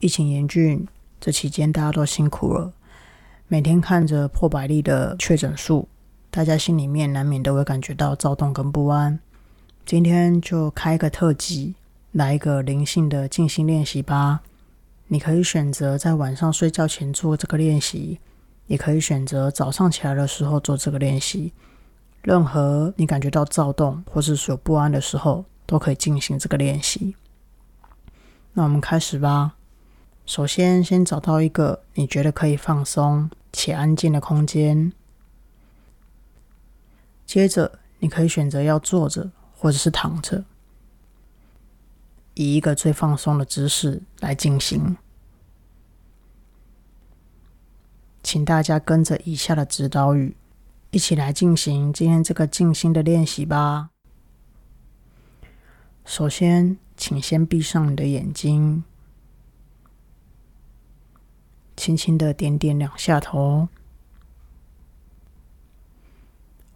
疫情严峻，这期间大家都辛苦了，每天看着破百例的确诊数，大家心里面难免都会感觉到躁动跟不安。今天就开个特辑，来一个灵性的静心练习吧。你可以选择在晚上睡觉前做这个练习，也可以选择早上起来的时候做这个练习。任何你感觉到躁动或是有不安的时候，都可以进行这个练习。那我们开始吧。首先，先找到一个你觉得可以放松且安静的空间。接着，你可以选择要坐着或者是躺着，以一个最放松的姿势来进行。请大家跟着以下的指导语，一起来进行今天这个静心的练习吧。首先，请先闭上你的眼睛。轻轻的点点两下头，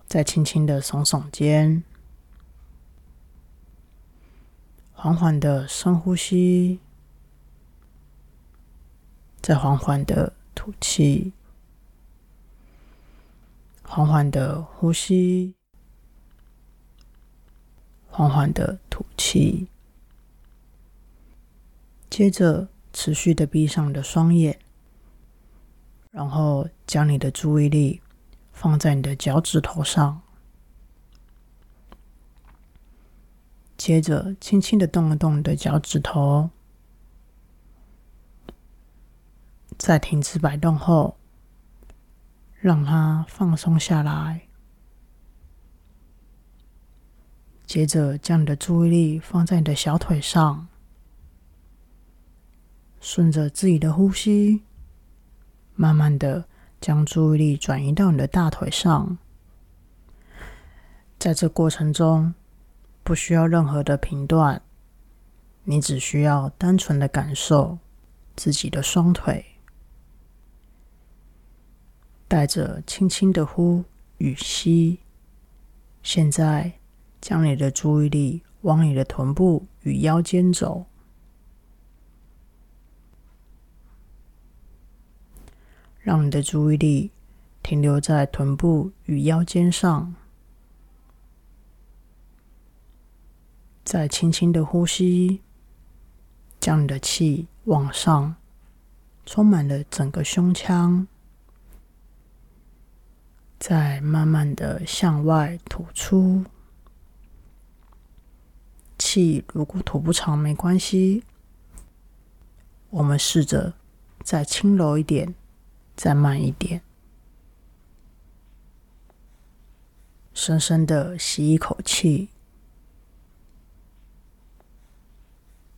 再轻轻的耸耸肩，缓缓的深呼吸，再缓缓的吐气，缓缓的呼吸，缓缓的吐气，接着持续的闭上你的双眼。然后将你的注意力放在你的脚趾头上，接着轻轻的动一动你的脚趾头，在停止摆动后，让它放松下来。接着将你的注意力放在你的小腿上，顺着自己的呼吸。慢慢的将注意力转移到你的大腿上，在这过程中不需要任何的评断，你只需要单纯的感受自己的双腿，带着轻轻的呼与吸。现在将你的注意力往你的臀部与腰间走。让你的注意力停留在臀部与腰间上，再轻轻的呼吸，将你的气往上，充满了整个胸腔，再慢慢的向外吐出。气如果吐不长没关系，我们试着再轻柔一点。再慢一点，深深的吸一口气，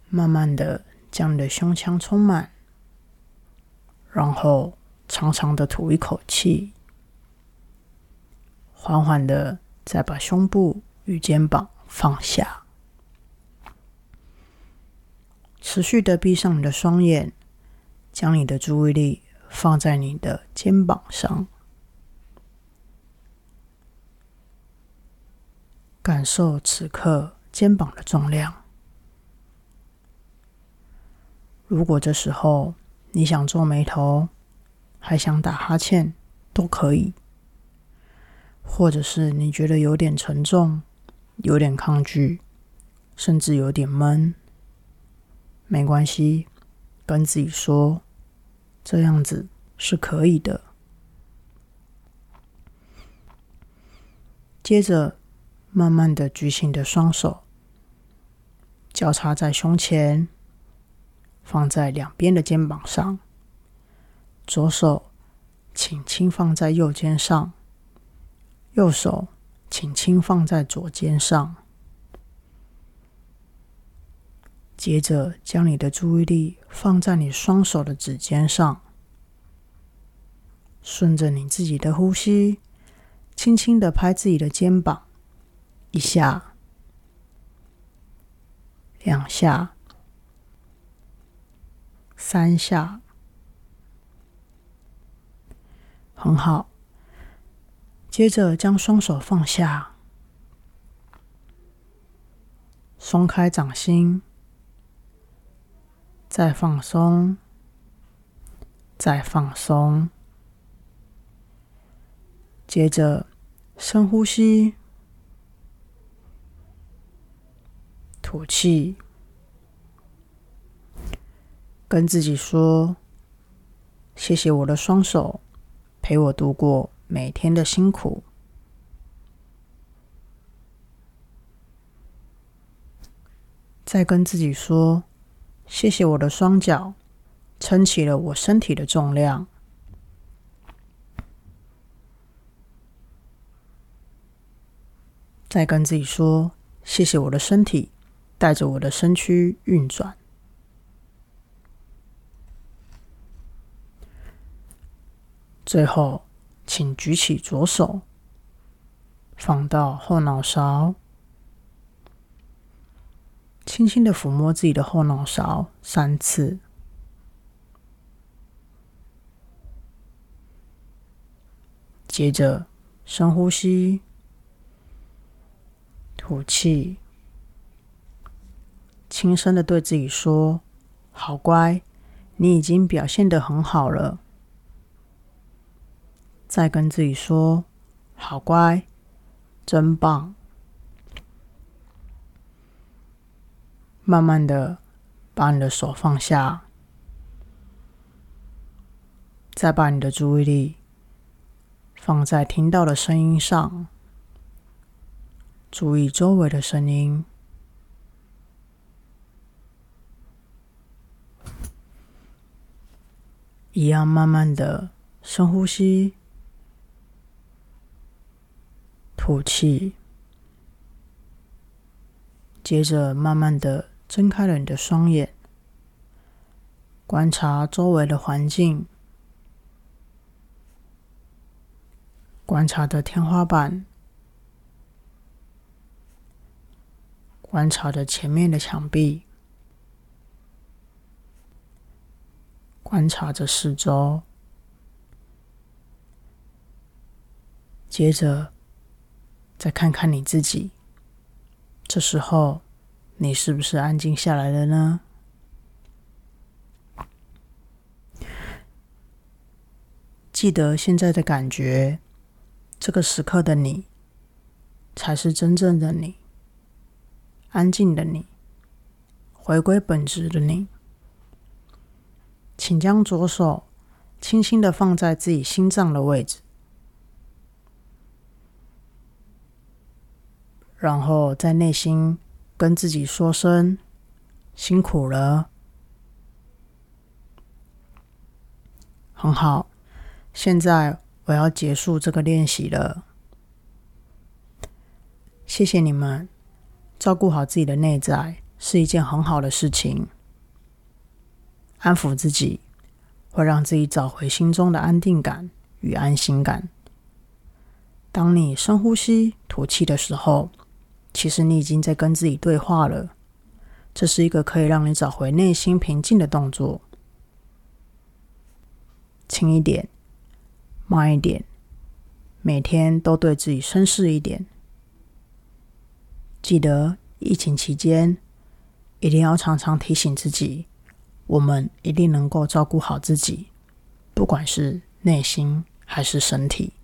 慢慢的将你的胸腔充满，然后长长的吐一口气，缓缓的再把胸部与肩膀放下，持续的闭上你的双眼，将你的注意力。放在你的肩膀上，感受此刻肩膀的重量。如果这时候你想皱眉头，还想打哈欠，都可以；或者是你觉得有点沉重、有点抗拒，甚至有点闷，没关系，跟自己说。这样子是可以的。接着，慢慢的举起你的双手，交叉在胸前，放在两边的肩膀上。左手请轻放在右肩上，右手请轻放在左肩上。接着，将你的注意力放在你双手的指尖上，顺着你自己的呼吸，轻轻的拍自己的肩膀，一下、两下、三下，很好。接着，将双手放下，松开掌心。再放松，再放松。接着深呼吸，吐气，跟自己说：“谢谢我的双手，陪我度过每天的辛苦。”再跟自己说：“谢谢我的双脚，撑起了我身体的重量。”再跟自己说：“谢谢我的身体，带着我的身躯运转。”最后，请举起左手，放到后脑勺。轻轻的抚摸自己的后脑勺三次，接着深呼吸，吐气，轻声的对自己说：“好乖，你已经表现的很好了。”再跟自己说：“好乖，真棒。”慢慢的把你的手放下，再把你的注意力放在听到的声音上，注意周围的声音，一样慢慢的深呼吸，吐气，接着慢慢的。睁开了你的双眼，观察周围的环境，观察着天花板，观察着前面的墙壁，观察着四周，接着再看看你自己。这时候。你是不是安静下来了呢？记得现在的感觉，这个时刻的你，才是真正的你，安静的你，回归本质的你。请将左手轻轻的放在自己心脏的位置，然后在内心。跟自己说声辛苦了，很好。现在我要结束这个练习了。谢谢你们，照顾好自己的内在是一件很好的事情。安抚自己，会让自己找回心中的安定感与安心感。当你深呼吸、吐气的时候。其实你已经在跟自己对话了，这是一个可以让你找回内心平静的动作。轻一点，慢一点，每天都对自己绅士一点。记得疫情期间，一定要常常提醒自己，我们一定能够照顾好自己，不管是内心还是身体。